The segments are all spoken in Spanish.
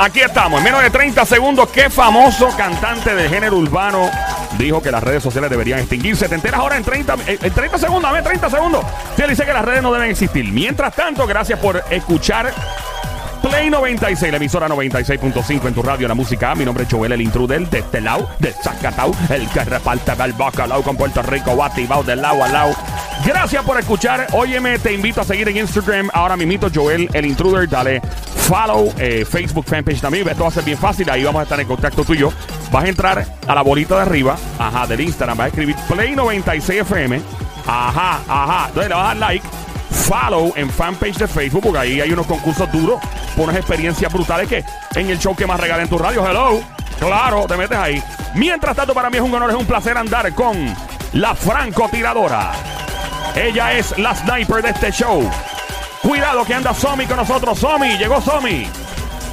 Aquí estamos, en menos de 30 segundos. ¿Qué famoso cantante de género urbano dijo que las redes sociales deberían extinguirse? Te enteras ahora en 30, eh, en 30 segundos, dame 30 segundos. Él dice que las redes no deben existir. Mientras tanto, gracias por escuchar Play 96, la emisora 96.5 en tu radio, la música. Mi nombre es Joel, el intruder de este lado, de Zacatau, el que reparte el bacalao con Puerto Rico, batibao de lado a lado. Gracias por escuchar. Óyeme, te invito a seguir en Instagram. Ahora mismito, Joel, el intruder. Dale follow, eh, Facebook fanpage también. Esto va a ser bien fácil. Ahí vamos a estar en contacto tuyo. Vas a entrar a la bolita de arriba, ajá, del Instagram. Vas a escribir Play 96 FM. Ajá, ajá. Entonces le vas a dar like follow en fanpage de Facebook, porque ahí hay unos concursos duros, por unas experiencias brutales que en el show que más regala en tu radio. Hello. Claro, te metes ahí. Mientras tanto, para mí es un honor, es un placer andar con la francotiradora. Ella es la sniper de este show. Cuidado que anda Somi con nosotros. Somi, llegó Somi.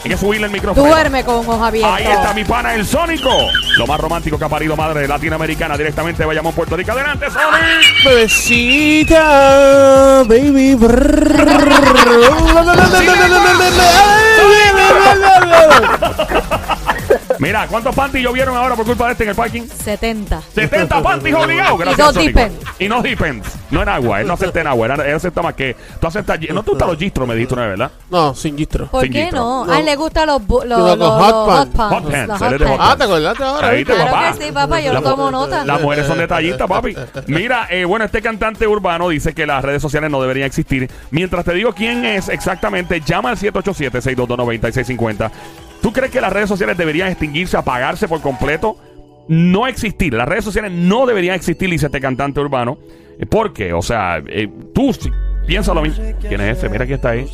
Hay que subirle el micrófono. Duerme con ojos abiertos. Ahí está mi pana, el Sónico. Lo más romántico que ha parido madre latinoamericana directamente de Bayamón, Puerto Rico. Adelante, Sony. Bebecita, baby. Mira, ¿cuántos panties llovieron ahora por culpa de este en el parking? 70. 70 panties obligados. Gracias, Y no Sónico. depend. Y no depend. No en agua. Él no acepta en agua. Él, él acepta más que. Tú aceptas. No te gustan los gistros, me dijiste una vez, ¿verdad? No, sin gistro. ¿Por Sin qué gistro. no? A él le gustan los, bu- los, Los los- hot los pants. hot pants. Hot pants, los él es de hot Ah. ¿te acordaste ahora? Ahí viste? te Claro papá. que sí, papá, yo La- tomo nota. Las mujeres son detallistas, papi. Mira, eh, bueno, este cantante urbano dice que las redes sociales no deberían existir. Mientras te digo quién es exactamente, llama al 787-622-9650. ¿Tú crees que las redes sociales deberían extinguirse, apagarse por completo? No existir. Las redes sociales no deberían existir, dice este cantante urbano. Eh, ¿Por qué? O sea, eh, tú si- piensa lo mismo. ¿Quién es ese? Mira que está ahí.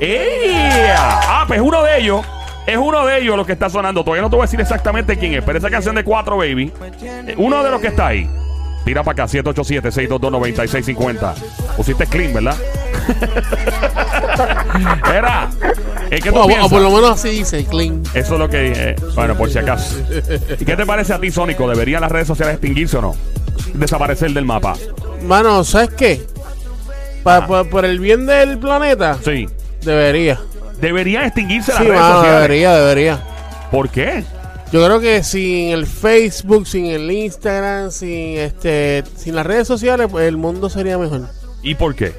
¡Ea! Ah, pues uno de ellos. Es uno de ellos los que está sonando. Todavía no te voy a decir exactamente quién es, pero esa canción de 4 Baby. eh, Uno de los que está ahí. Tira para acá, 787-622-9650. Pusiste clean, ¿verdad? Era. ¿Eh, ¿Qué tú O, por lo menos así dice, clean. Eso es lo que dije. Bueno, por si acaso. ¿Y qué te parece a ti, Sónico? ¿Deberían las redes sociales extinguirse o no? Desaparecer del mapa. Mano, ¿sabes qué? Pa- pa- por el bien del planeta, Sí. debería. ¿Deberían extinguirse las Sí, redes mano, sociales? debería, debería. ¿Por qué? Yo creo que sin el Facebook, sin el Instagram, sin este, sin las redes sociales, pues el mundo sería mejor. ¿Y por qué?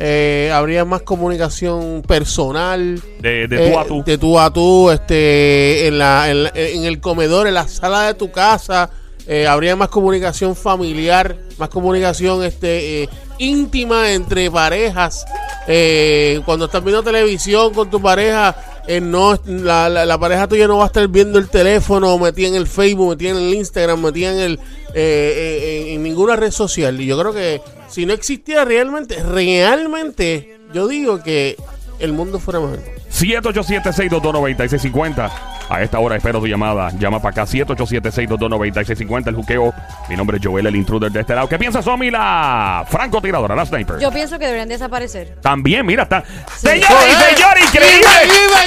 Eh, habría más comunicación personal. De, de tú eh, a tú. De tú a tú, este, en, la, en, la- en el comedor, en la sala de tu casa. eh, habría más comunicación familiar, más comunicación este, eh, íntima entre parejas. Eh, cuando estás viendo televisión con tu pareja, no, la, la- la pareja tuya no va a estar viendo el teléfono, metida en el Facebook, metida en el Instagram, metida en, el, eh, eh, en, en ninguna red social. Y yo creo que si no existiera realmente, realmente, yo digo que el mundo fuera mejor. 787-622-9650. A esta hora espero tu llamada. Llama para acá, 787-622-9650. El juqueo. Mi nombre es Joel, el intruder de este lado. ¿Qué piensa Somi, la francotiradora, la sniper? Yo pienso que deberían desaparecer. También, mira, está. Sí. Señores y señores, increíble.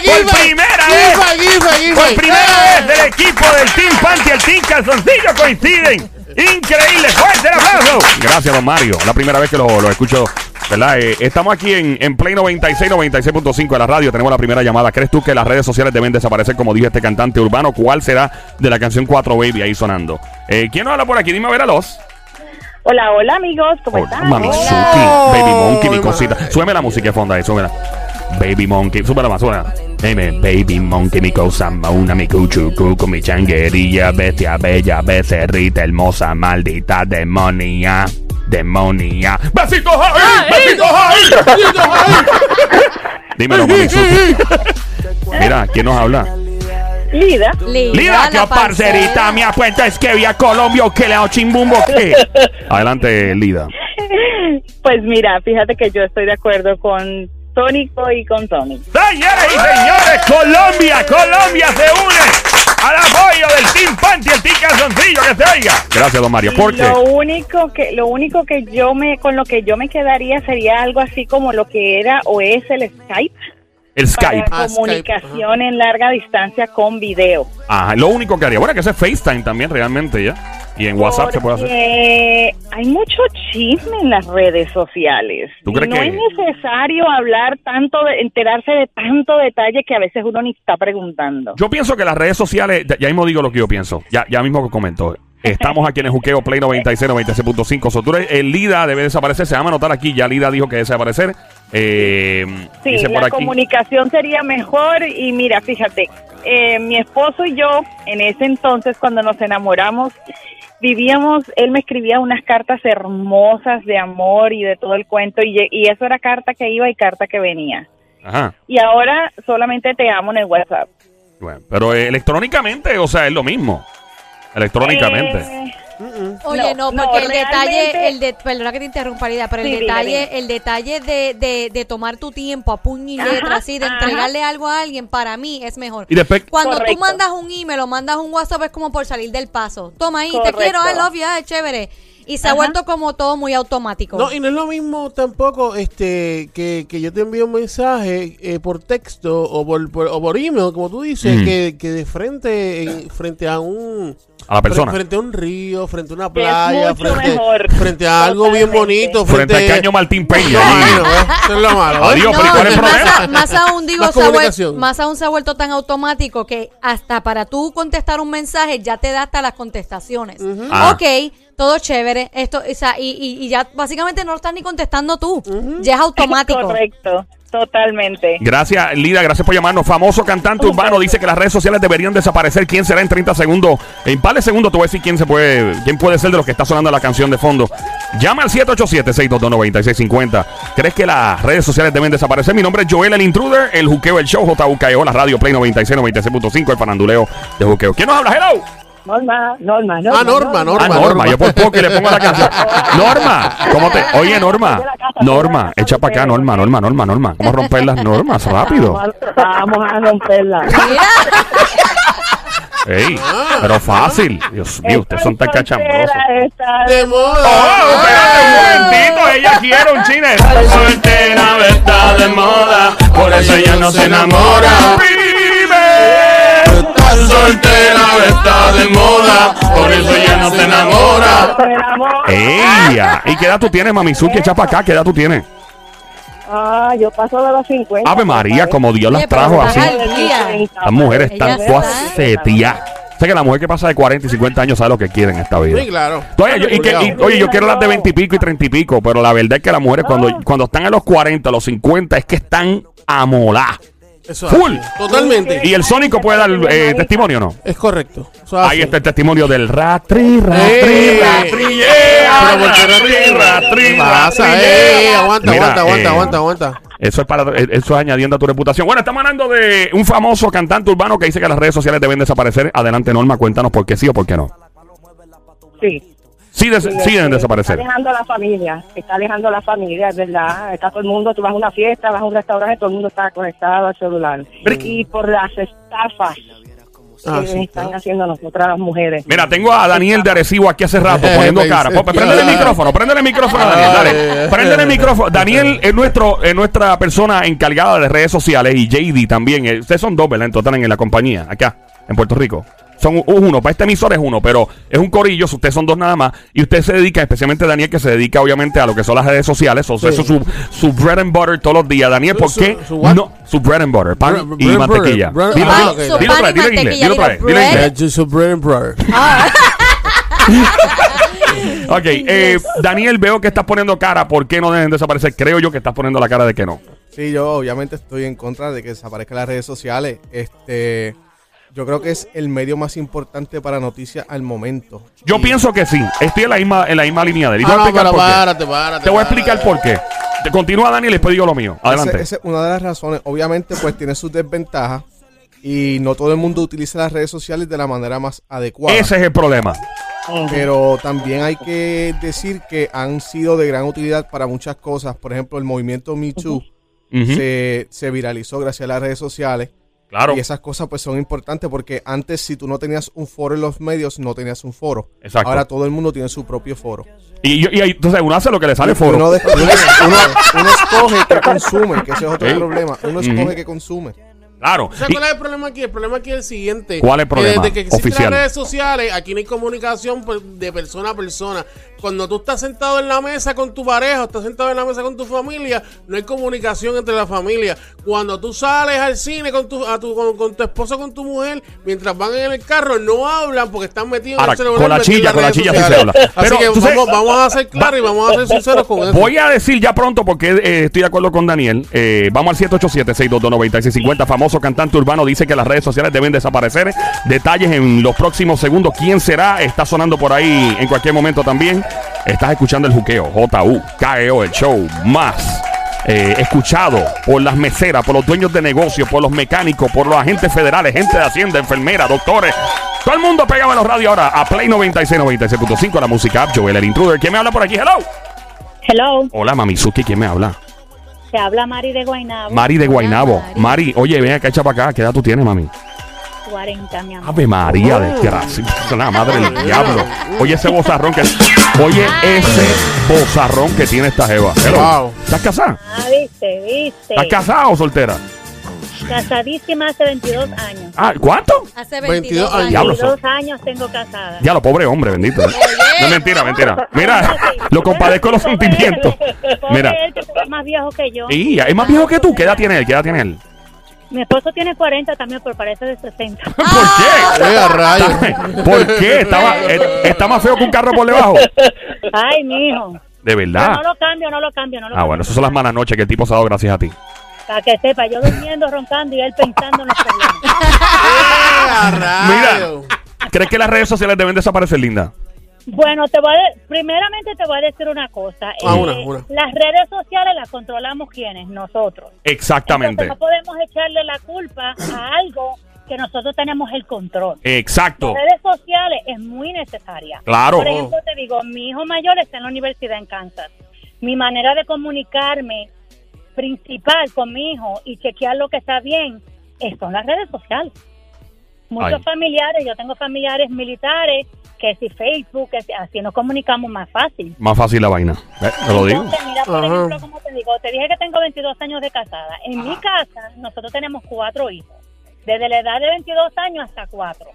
Por primera vez. Por primera vez del equipo del Team Panty y el Team Calzoncillo coinciden. Increíble. Fuerte el aplauso. Gracias, don Mario. La primera vez que lo, lo escucho. ¿Verdad? Eh, estamos aquí en, en Play 96, 96.5 de la radio. Tenemos la primera llamada. ¿Crees tú que las redes sociales deben desaparecer, como dijo este cantante urbano? ¿Cuál será de la canción 4 Baby ahí sonando? Eh, ¿Quién nos habla por aquí? Dime a ver a los. Hola, hola amigos, ¿cómo Oh, están? mami, Hola. Suki, Baby Monkey, mi cosita. Súbeme la música de fondo ahí, súbela. Baby Monkey, súbela más, súbela. Dime, Baby Monkey, mi cosa mauna, mi cuchu, cucu, mi changuería, bestia bella, becerrita, hermosa, maldita, demonia, demonia. ¡Besitos ahí! ¡Besitos ahí! Dímelo, mami. Mira, ¿quién nos habla? Lida, Lida, que la parcerita me ha puesto es que vía Colombia que le hago chimbumbo que. Adelante, Lida. pues mira, fíjate que yo estoy de acuerdo con Tónico y con Tommy. Señoras y señores, Colombia, Colombia se une al apoyo del Team Panty, el Team Calzoncillo, que se oiga. Gracias, don Mario. ¿Por qué? Lo único que, lo único que yo me, con lo que yo me quedaría sería algo así como lo que era o es el Skype. El Skype. Para Ah, comunicación en larga distancia con video. Ajá, lo único que haría. Bueno, que ese es FaceTime también, realmente, ya. Y en WhatsApp se puede hacer. Hay mucho chisme en las redes sociales. ¿Tú crees no que- es necesario hablar tanto, de, enterarse de tanto detalle que a veces uno ni está preguntando. Yo pienso que las redes sociales, ya, ya mismo digo lo que yo pienso, ya, ya mismo que comento. Estamos aquí en el Juqueo Play 96, 96.5. So, tú eres- el Lida debe desaparecer, se va a anotar aquí, ya Lida dijo que debe desaparecer. Eh, Sí, dice por la aquí. comunicación sería mejor y mira, fíjate, eh, mi esposo y yo en ese entonces cuando nos enamoramos vivíamos, él me escribía unas cartas hermosas de amor y de todo el cuento y, y eso era carta que iba y carta que venía. Ajá. Y ahora solamente te amo en el WhatsApp. Bueno, pero eh, electrónicamente, o sea, es lo mismo. Electrónicamente. Eh, Oye, no, No, porque no, el detalle, el de, perdona que te interrumpa, Lida, pero el detalle, dime. el detalle de, de, de tomar tu tiempo a puño y Ajá, letra, así, de ajá. entregarle algo a alguien, para mí es mejor. Y después, Cuando tú Correcto. mandas un email o mandas un WhatsApp es como por salir del paso. Toma ahí, te quiero, I love you, ah, chévere. Y se ha vuelto como todo muy automático. No, y no es lo mismo tampoco este que, que yo te envío un mensaje eh, por texto o por, por- o por email, como tú dices, Mm. que, que de frente en- frente a un a la persona. frente a un río, frente a una playa, frente, mejor. frente a algo bien bonito, Frente al caño Martín Peña. No, ¿ves? Eso es lo malo. ¿ves? Adiós, pero ¿y cuál es el más, problema? a- más aún digo, se ha vuel- comunicación. más aún se ha vuelto tan automático que hasta para tú contestar un mensaje ya te da hasta las contestaciones. Ah. Ok, todo chévere, esto, o sea, y, y- y ya básicamente no lo estás ni contestando tú, ya es automático. Correcto, totalmente. Gracias, Lida, gracias por llamarnos. Famoso cantante urbano dice que las redes sociales deberían desaparecer. ¿Quién será en 30 segundos? En par de segundos te voy a decir quién se puede, quién puede ser de los que está sonando la canción de fondo. Llama al 787-622-9650. ¿Crees que las redes sociales deben desaparecer? Mi nombre es Joel el Intruder, el juqueo, el show, JUKEO, la radio Play 96, 96.5, el faranduleo de juqueo. ¿Quién nos habla? Hello. Norma, Norma, Ah, Norma, Norma. Ah, Norma, yo por poco y le pongo la canción. Norma, ¿cómo te? Oye, Norma, Norma, echa para acá, Norma, Norma, Norma, Norma. ¿Cómo romper las normas rápido? Vamos a romperla. Ey, pero fácil. Dios mío, ustedes son tan cachambrosos. De moda. Oh, espérate un momentito, ella quiere un chile. Soltera está de moda, por eso ella no se enamora. Soltera está de moda, por eso ella no se enamora. Ella. ¿Y qué edad tú tienes, Mamizuki? Echa para acá, ¿qué edad tú tienes? Ah, yo paso de los 50. Ave María, como Dios las trajo así. Las mujeres están está- todas seteadas. Sé que la mujer que pasa de 40 y 50 años sabe lo que quiere en esta vida. Sí, claro. Oye, yo, y que- y- oye, yo quiero las de 20 y pico y 30 y pico, pero la verdad es que las mujeres cuando, cuando están a los 40, a los 50, es que están a molar. Eso Full. así. Totalmente. Y el Sónico puede dar eh, testimonio, ¿no? Es correcto. Eso Ahí así. está el testimonio del ratri, ratri, Eh. ratri, yeah, Pero ¿por qué no ratri, ratri, Eh, yeah. aguanta, Mira, aguanta, aguanta, eh, aguanta, aguanta. Eso es para eh, eso es añadiendo a tu reputación. Bueno, estamos hablando de un famoso cantante urbano que dice que las redes sociales deben desaparecer. Adelante, Norma, cuéntanos por qué sí o por qué no. Sí. Sí, des- deben desaparecer. Está alejando a la familia, está alejando a la familia, es verdad. Está todo el mundo, tú vas a una fiesta, vas a un restaurante, todo el mundo está conectado al celular. Pero- Y por las estafas Ah, que sí, están claro. haciendo nosotras las mujeres. Mira, tengo a Daniel de Arecibo aquí hace rato poniendo cara. que Pop, Préndele el micrófono, préndele el micrófono a Daniel, dale. Ay. Préndele el micrófono. Daniel es nuestro es nuestra persona encargada de redes sociales y JD también. Eh, Ustedes son dos, ¿verdad? En total en la compañía, acá, en Puerto Rico. Son uno, para este emisor es uno, pero es un corillo, si ustedes son dos nada más, y usted se dedica, especialmente Daniel, que se dedica obviamente a lo que son las redes sociales, o sea, Sí. eso es su, su bread and butter todos los días. Daniel, ¿por Su- qué? su what? no, su bread and butter, pan y mantequilla. Dilo, ah, dilo, ok. dilo Su otra vez, dilo en inglés, mantequilla, dilo otra vez, en bread. and butter. Ok, eh, Daniel, veo que estás poniendo cara. ¿Por qué no deben desaparecer? Creo yo que estás poniendo la cara de que no. Sí, yo obviamente estoy en contra de que desaparezcan las redes sociales. Este, yo creo que es el medio más importante para noticias al momento. Yo Y- pienso que sí. Estoy en la misma, en la misma línea de él. Y te Ah, voy a no, explicar pero por qué. párate, párate. Te voy a párate. explicar por qué. Te continúa Daniel y después digo lo mío. Adelante. Esa es una de las razones. Obviamente, pues tiene sus desventajas y no todo el mundo utiliza las redes sociales de la manera más adecuada. Ese es el problema. Pero también hay que decir que han sido de gran utilidad para muchas cosas. Por ejemplo, el movimiento Me Too se, se viralizó gracias a las redes sociales. Claro. Y esas cosas pues son importantes porque antes si tú no tenías un foro en los medios, no tenías un foro. Exacto. Ahora todo el mundo tiene su propio foro. Y, y ahí, entonces uno hace lo que le sale Y foro. Uno, uno- uno- uno escoge que consume, que ese es otro Sí. problema. Uno escoge que consume. Claro. ¿Sabes Y- cuál es el problema aquí? El problema aquí es el siguiente. ¿Cuál es el Que problema Desde que existen oficial? las redes sociales, aquí no hay comunicación pues, de persona a persona. Cuando tú estás sentado en la mesa con tu pareja, o estás sentado en la mesa con tu familia, no hay comunicación entre la familia. Cuando tú sales al cine con tu, a tu, con, con tu esposo, con tu mujer, mientras van en el carro, no hablan porque están metidos Ahora, en el celular. con la chilla, con la chilla sí se habla. Así Pero, que sabes- vamos, a ser claros y vamos a ser sinceros con eso. Voy a decir ya pronto, porque eh, estoy de acuerdo con Daniel. eh, vamos al 787-622-9650. Famoso cantante urbano dice que las redes sociales deben desaparecer. Detalles en los próximos segundos. ¿Quién será? Está sonando por ahí en cualquier momento también. Estás escuchando el juqueo. J-U-K-E-O, el show más. eh, escuchado por las meseras, por los dueños de negocios, por los mecánicos, por los agentes federales, gente de Hacienda, enfermeras, doctores. Todo el mundo pegaba en los radios ahora a Play 96, 96.5, la música app, Joel, el intruder. ¿Quién me habla por aquí? Hello. Hello, Hola, Mamizuki, ¿quién me habla? Te habla Mari de Guaynabo. Mari de Guainabo. Mari. Mari, oye, ven acá, echa para acá. ¿Qué edad tú tienes, mami? 40, mi amor. Ave María, desgracia. Es la madre del diablo. Oye ese bozarrón que... Oye ese bozarrón que tiene esta jeva. Hello. Wow. ¿Estás casada? Ah, viste, viste. ¿Estás casada o soltera? Casadísima hace 22 años. Ah, ¿cuánto? Hace 22 22 años. años. Diablo. 22 años tengo casada. Ya lo pobre hombre, bendito. ¿eh? No mentira, mentira. Mira, lo compadezco los sentimientos. Mira. él, que es más viejo que yo. Y es más viejo que tú. ¿Qué edad tiene él? ¿Qué edad tiene él? Mi esposo tiene 40 también, pero parece de 60. ¿Por qué? A rayos. ¿Por qué? Eh, está más feo que un carro por debajo. Ay, mijo. De Pero verdad. no lo cambio, no lo cambio, no lo Ah, bueno, esas son las malas noches que el tipo se ha dado gracias a ti. Para que sepa, yo durmiendo, roncando y él pensando en los problemas. Eh, Mira. ¿crees que las redes sociales deben desaparecer, Linda? Bueno, te voy a de- primeramente te voy a decir una cosa. Eh, Ah, una, una. Las redes sociales las controlamos quienes, nosotros. Exactamente. Entonces, no podemos echarle la culpa a algo que nosotros tenemos el control. Exacto. Las redes sociales es muy necesaria. Claro. Por ejemplo, te digo, mi hijo mayor está en la universidad en Kansas. Mi manera de comunicarme principal con mi hijo y chequear lo que está bien eh, son las redes sociales. Muchos Ay. familiares, yo tengo familiares militares que si Facebook, que si- así nos comunicamos más fácil. Más fácil la vaina. ¿Eh? Te lo digo. Entonces, mira, por Ajá. ejemplo, como te digo, te dije que tengo 22 años de casada. En mi casa, nosotros tenemos cuatro hijos, desde la edad de 22 años hasta cuatro.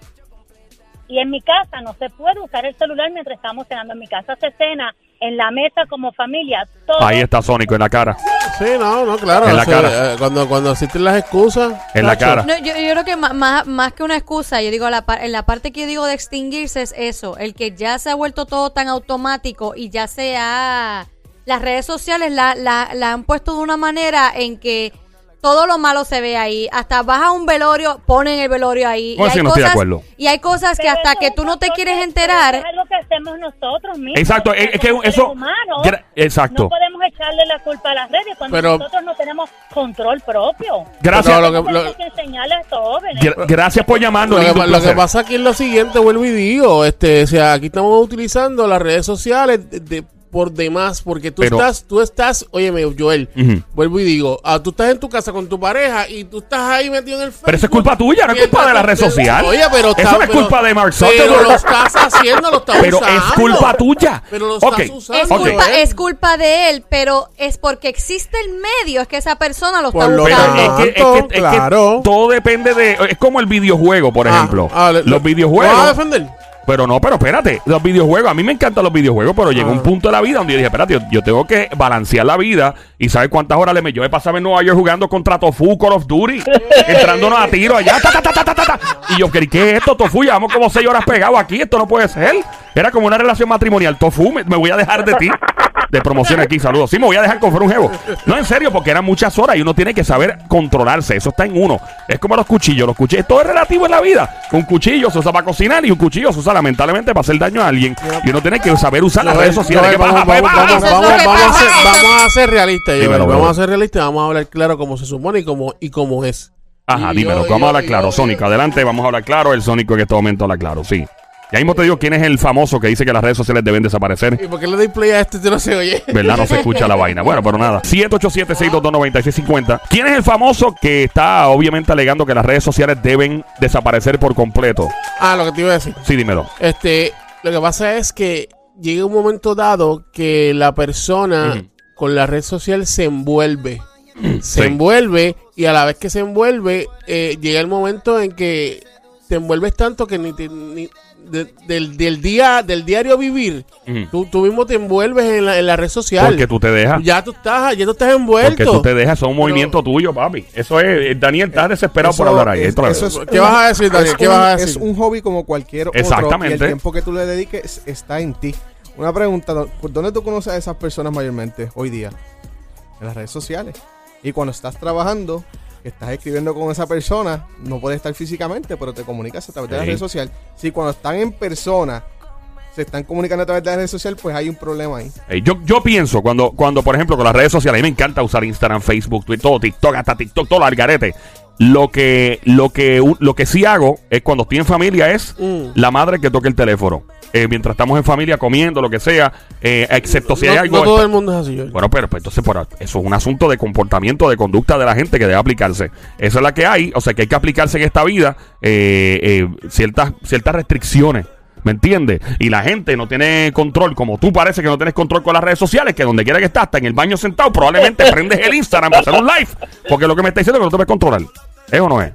Y en mi casa no se puede usar el celular mientras estamos cenando. En mi casa se cena en la mesa como familia. Todo Ahí está Sónico en la cara. Sí, no, no, claro. En la cara. eh, cuando, cuando existen las excusas. En la cara. No, yo, yo creo que ma- más, más que una excusa, yo digo, la, par- en la parte que yo digo de extinguirse es eso, el que ya se ha vuelto todo tan automático y ya se ha... Las redes sociales la, la, la han puesto de una manera en que todo lo malo se ve ahí. Hasta vas a un velorio, ponen el velorio ahí. ¿Cómo y, así hay no estoy de cosas, acuerdo? y hay cosas que Pero hasta eso que es tú no te control quieres enterar... Es algo que hacemos nosotros mismos. Exacto, es- es que eso- humanos. Gra- exacto. No podemos echarle la culpa a las redes cuando Pero- nosotros no tenemos control propio. Gracias. Pero lo que- Tenemos lo- que enseñarle a estos jóvenes. Gra- gracias por llamarnos. Lo que, lo pasa aquí es lo siguiente, vuelvo y digo, este, o sea, aquí estamos utilizando las redes sociales de, de- por demás, porque tú Pero- estás, tú estás, óyeme, Joel, vuelvo y digo, ah, tú estás en tu casa con tu pareja y tú estás ahí metido en el Facebook. Pero eso es culpa tuya, no es culpa de la red social. Oye, pero Eso está- no es pero- culpa de Mark Pero Zuckerberg. lo estás haciendo, lo estás Pero usando. es culpa tuya. Pero lo estás usando. Es culpa, es culpa de él, pero es porque existe el medio, es que esa persona lo Por está lo Pero buscando. es que, es que- es que Claro. todo depende de. Es como el videojuego, por Ah, ejemplo. ah, le- los ¿Lo vas a videojuegos. defender? Pero no, pero espérate. Los videojuegos. A mí me encantan los videojuegos, pero llegó Ah. un punto de la vida donde yo dije, espérate, yo, yo tengo que balancear la vida y saber cuántas horas le me. Yo me pasaba en Nueva York jugando contra Tofu, Call of Duty, entrándonos a tiro allá. ta, ta, ta, ta, ta. Y yo, ¿qué qué es esto, Tofu? Llevamos como seis horas pegados aquí. Esto no puede ser. Era como una relación matrimonial. Tofu, me, me voy a dejar de ti. De promoción aquí, saludos. Sí, me voy a dejar con un jevo. No, en serio, porque eran muchas horas y uno tiene que saber controlarse. Eso está en uno. Es como los cuchillos. Los cuchillos, todo es relativo en la vida. Un cuchillo se usa para cocinar y un cuchillo se usa lamentablemente para hacer daño a alguien. Y uno tiene que saber usar las redes sociales. Joel, ¿Qué pasa, vamos, a ser, eso- vamos a ser realistas, Joel, vamos a ser realistas, vamos a hablar claro como se supone y como, y como es. Ajá, Y dímelo. yo- Vamos a hablar claro. Sónico, adelante. Vamos a hablar claro. El Sónico en este momento habla claro. Sí. Ya mismo te digo quién es el famoso que dice que las redes sociales deben desaparecer. ¿Y por qué le doy play a este si no se oye? ¿Verdad? No se escucha la vaina. Bueno, pero nada. 787-622-9650. ¿Quién es el famoso que está obviamente alegando que las redes sociales deben desaparecer por completo? Ah, lo que te iba a decir. Sí, dímelo. Este, lo que pasa es que llega un momento dado que la persona con la red social se envuelve. Se Sí. envuelve y a la vez que se envuelve, eh, llega el momento en que te envuelves tanto que ni, te- ni- de- del, del día del diario vivir, Ujú. tú, tú mismo te envuelves en la, en la red social. Porque tú te dejas. ya tú estás, ya tú estás envuelto. Porque tú te dejas, es un movimiento tuyo, papi. Eso es, eh, Daniel, estás desesperado por hablar ahí. es- eso es ¿Qué un- vas a decir, Daniel? es ¿Qué un- vas a decir? Es un hobby como cualquier otro. Exactamente. Y el tiempo que tú le dediques está en ti. Una pregunta, ¿dó- ¿por dónde tú conoces a esas personas mayormente hoy día? En las redes sociales. Y cuando estás trabajando, que estás escribiendo con esa persona, no puedes estar físicamente, pero te comunicas a través de la red social. Si cuando están en persona, se están comunicando a través de la red social, pues hay un problema ahí. Yo, yo pienso, cuando, cuando, por ejemplo, con las redes sociales, a mí me encanta usar Instagram, Facebook, Twitter, todo, TikTok, hasta TikTok, todo lo algarete. Lo que, lo que, lo que sí hago es cuando estoy en familia es Mm. la madre que toque el teléfono. Eh, mientras estamos en familia comiendo, lo que sea, eh, excepto si hay algo. no todo el mundo es así. George. Bueno, pero pues, entonces por, eso es un asunto de comportamiento, de conducta de la gente que debe aplicarse. Esa es la que hay, o sea que hay que aplicarse en esta vida eh, eh, ciertas, ciertas restricciones. ¿Me entiendes? Y la gente no tiene control, como tú parece que no tienes control con las redes sociales, que donde quiera que estás, hasta en el baño sentado, probablemente prendes el Instagram para hacer un live. Porque lo que me está diciendo es que no te puedes controlar. ¿Es o no es?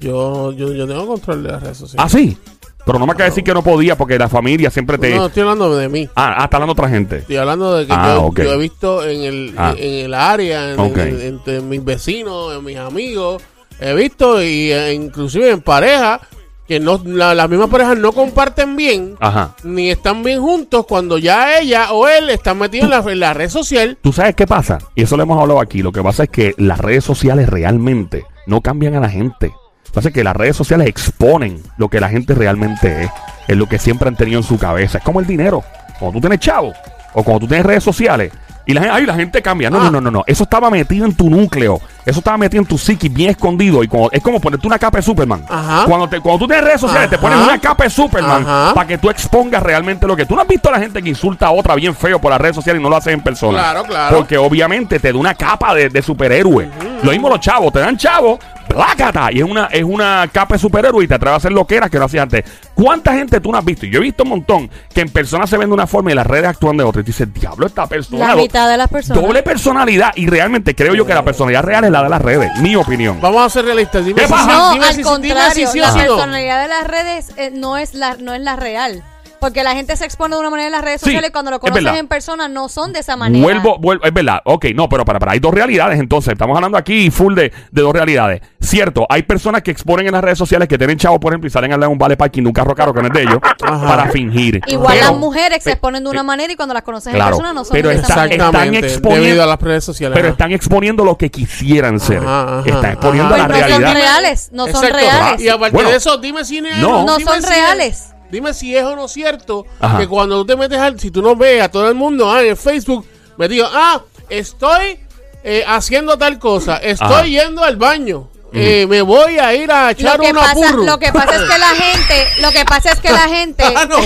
Yo, yo, yo tengo control de las redes sociales. Ah, sí. Pero no me acaba de decir que no podía porque la familia siempre te. No, estoy hablando de mí. Ah, ah, está hablando otra gente. Estoy hablando de que Ah, yo, ok. yo he visto en el, Ah. en el área, en, Ok. en- entre mis vecinos, en mis amigos, he visto y eh, inclusive en pareja que no la- las mismas parejas no comparten bien Ajá. ni están bien juntos cuando ya ella o él están metidos en la, en la red social. ¿Tú sabes qué pasa? Y eso lo hemos hablado aquí. Lo que pasa es que las redes sociales realmente no cambian a la gente. Lo que pasa es que las redes sociales exponen lo que la gente realmente es. Es lo que siempre han tenido en su cabeza. Es como el dinero. Cuando tú tienes chavo o cuando tú tienes redes sociales y la gente, ay, la gente cambia. No, Ah. no, no, no, no. Eso estaba metido en tu núcleo. Eso estaba metido en tu psiquis bien escondido. Y como, es como ponerte una capa de Superman. Ajá. Cuando, te, cuando tú tienes redes sociales, te pones una capa de Superman para que tú expongas realmente lo que tú no has visto a la gente que insulta a otra bien feo por las redes sociales y no lo hace en persona. Claro, claro. Porque obviamente te da una capa de, de superhéroe. Lo mismo los chavos, te dan chavos, plácata. Y es una, es una capa de superhéroe y te atreve a hacer lo que era que no hacías antes. ¿Cuánta gente tú no has visto? Yo he visto un montón que en persona se ven de una forma y las redes actúan de otra. Y tú dices, diablo, esta persona. La mitad de las personas. Doble personalidad. Y realmente creo yo que la personalidad real es la de las redes. Mi opinión. Vamos a ser realistas. Dime ¿Qué si, pasa? sí, No, dime al si- contrario, dime si sí o la si no. personalidad de las redes eh, no es la no es la real. Porque la gente se expone de una manera en las redes Sí, sociales y cuando lo es conocen verdad. en persona no son de esa manera. Vuelvo, vuelvo, es verdad. Ok, no, pero para, para, hay dos realidades entonces. Estamos hablando aquí full de, de dos realidades. Cierto, hay personas que exponen en las redes sociales que tienen chavos, por ejemplo, y salen a hablar de un vale parking de un carro caro que no es de ellos Ajá. para fingir. Igual Pero- las mujeres se exponen de una manera y cuando las conoces Claro, en persona no son pero de esa manera. están exponiendo- Debido a las redes sociales. Pero están exponiendo lo que quisieran ser. Ajá, ajá, están exponiendo ajá. la Pues no son realidad. reales, no son reales. Y aparte Bueno. de eso, dime si No. No dime son reales. Dime si es o no cierto Ajá. que cuando tú te metes al, si tú no ves a todo el mundo ah, en Facebook, me digo, ah, estoy eh, haciendo tal cosa, estoy Ajá. yendo al baño, eh, me voy a ir a echar Lo que, una pasa, purru. lo que pasa es que la gente, lo que pasa es que la gente Ah, no.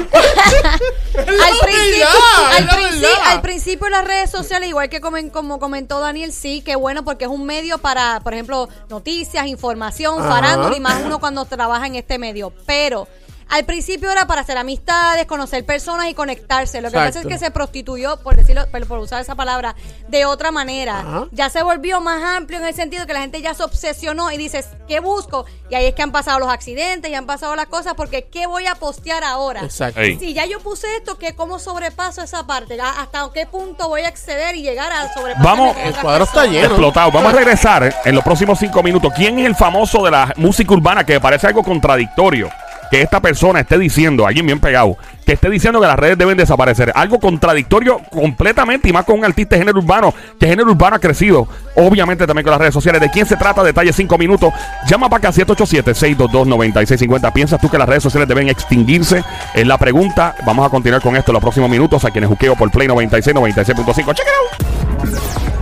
al principio, al, es la princi- verdad. al principio las redes sociales, igual que comen- como comentó Daniel, sí, que bueno, porque es un medio para, por ejemplo, noticias, información, farándula y más uno cuando trabaja en este medio. Pero al principio era para hacer amistades, conocer personas y conectarse. Lo que pasa es que se prostituyó, por decirlo, por, por usar esa palabra, de otra manera. Ajá. Ya se volvió más amplio en el sentido que la gente ya se obsesionó y dices, ¿qué busco? Y ahí es que han pasado los accidentes y han pasado las cosas porque ¿qué voy a postear ahora? Exacto. Si ya yo puse esto, ¿qué, ¿cómo sobrepaso esa parte? ¿A- ¿Hasta qué punto voy a acceder y llegar a sobrepasar? Vamos, El cuadro está lleno. Explotado. Vamos a regresar en los próximos cinco minutos. ¿Quién es el famoso de la música urbana que me parece algo contradictorio? Que esta persona esté diciendo, alguien bien pegado, que esté diciendo que las redes deben desaparecer. Algo contradictorio completamente y más con un artista de género urbano, que género urbano ha crecido. Obviamente también con las redes sociales. ¿De quién se trata? Detalle cinco minutos. Llama para acá 787-622-9650. ¿Piensas tú que las redes sociales deben extinguirse? Es la pregunta. Vamos a continuar con esto en los próximos minutos. A quienes juqueo por Play 96, 96.5. Check it out.